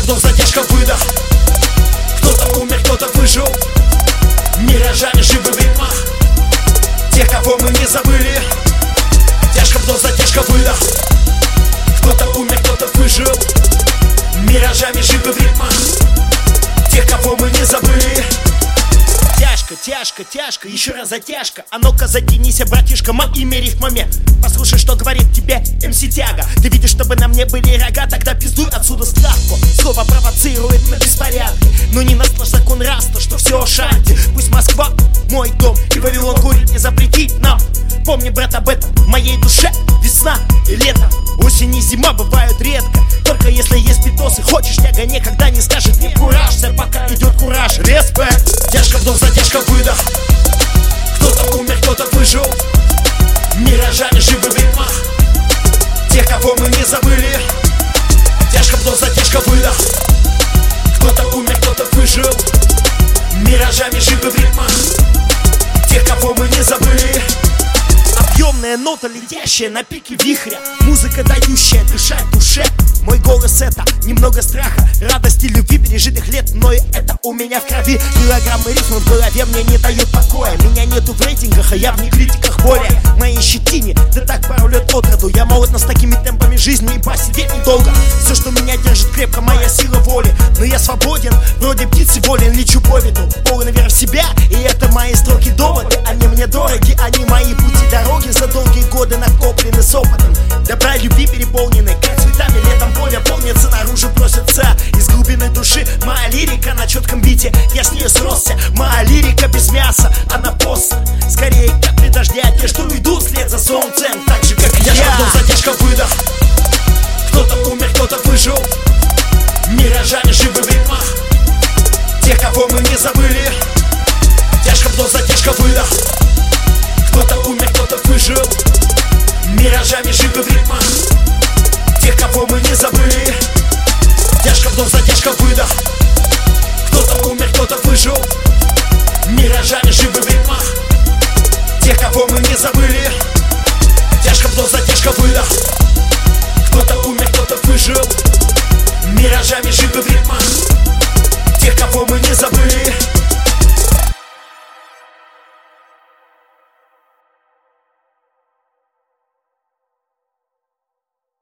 вдох, задержка, выдох. Кто-то умер, кто-то выжил. Миражами живы в ритмах. Тех, кого мы не забыли. Тяжко вдох, задержка, выдох. Кто-то умер, кто-то выжил. Миражами живы в ритмах. Тех, кого мы не забыли. Тяжко, тяжко, тяжко, еще раз затяжка. А ну-ка затянись, братишка, моими рифмами. Послушай, что говорит тебе МС Тяга. Ты видишь, чтобы на мне были рога, тогда справку Слово провоцирует на беспорядки Но не нас наш закон раста, что все шанти Пусть Москва мой дом и Вавилон курить не запретить нам. Помни, брат, об этом. В моей душе Весна и лето, осень и зима бывают редко. Только если есть питосы, хочешь тяга никогда не скажет. Не куражься Пока идет кураж, респект. Тяжко вдох, задержка, выдох. Кто-то умер, кто-то выжил. Миражами живы в ритмах. Тех, кого мы не забыли Тяжко вдох, задержка, выдох. Кто-то умер, кто-то выжил. Миражами живы в ритмах Тех, кого мы не забыли. Объемная нота, летящая на пике вихря. Музыка, дающая дышать душе. Мой голос это немного страха Радости, любви, пережитых лет. Но это у меня в крови. Килограммы рифмы в голове мне не дают покоя. Меня нету в рейтингах, а я в критиках более. Моей щетине, да так пару лет от роду. Я молод, но с такими темпами жизни и посидеть недолго крепко, моя сила воли. Но я свободен, вроде птицы волен Лечу по ветру, полон веры в себя И это мои строки доводы. Они мне дороги, они мои пути дороги. За долгие годы накоплены с опытом. Добра любви переполнены. Как цветами летом поле полнится Наружу просится. Из глубины души Моя лирика на четком бите. Я с нее сросся Моя лирика без мяса, она пост. Скорее капли дождя Те, что идут вслед за солнцем. Так же, как я. Вдох, задержка, выдох Кто-то умер, кто-то выжил Миражами живы в ритмах Тех, кого мы не забыли. Тяжко вдох, задержка, выдох. Кто-то умер, кто-то выжил. Миражами живы в ритмах Тех, кого мы не забыли. Тяжко вдох, задержка, выдох. Кто-то умер, кто-то выжил. Миражами живы в ритмах Тех, кого мы не забыли. Тяжко вдох, задержка, выдох. Кто-то умер, кто-то выжил Миражами шипы в ритмах. Тех, кого мы не забыли.